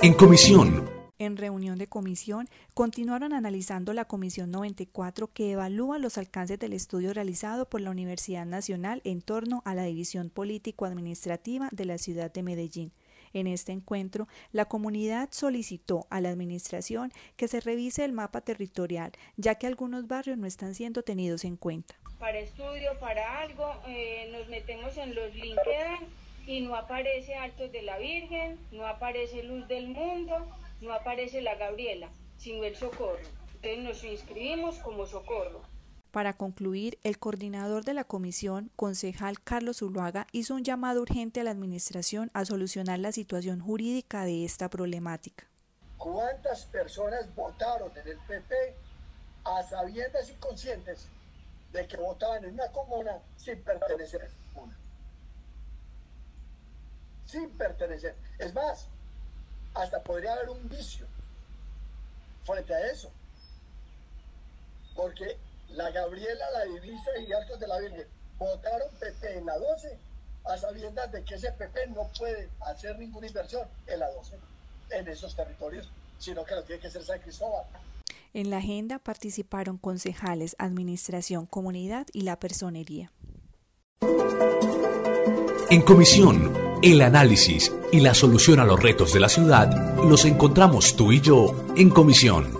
En comisión. En reunión de comisión, continuaron analizando la Comisión 94 que evalúa los alcances del estudio realizado por la Universidad Nacional en torno a la división político-administrativa de la ciudad de Medellín. En este encuentro, la comunidad solicitó a la Administración que se revise el mapa territorial, ya que algunos barrios no están siendo tenidos en cuenta. Para estudio, para algo, eh, nos metemos en los LinkedIn y no aparece Altos de la Virgen, no aparece Luz del Mundo, no aparece la Gabriela, sino el Socorro. Entonces nos inscribimos como Socorro. Para concluir, el coordinador de la comisión, concejal Carlos Zuluaga, hizo un llamado urgente a la Administración a solucionar la situación jurídica de esta problemática. ¿Cuántas personas votaron en el PP a sabiendas y conscientes de que votaban en una comuna sin pertenecer a esa comuna? Sin pertenecer. Es más, hasta podría haber un vicio frente a eso. Porque la Gabriela, la Divisa y Altos de la Virgen votaron PP en la 12 a sabiendas de que ese PP no puede hacer ninguna inversión en la 12 en esos territorios, sino que lo tiene que hacer San Cristóbal. En la agenda participaron concejales, administración, comunidad y la personería. En comisión, el análisis y la solución a los retos de la ciudad los encontramos tú y yo en comisión.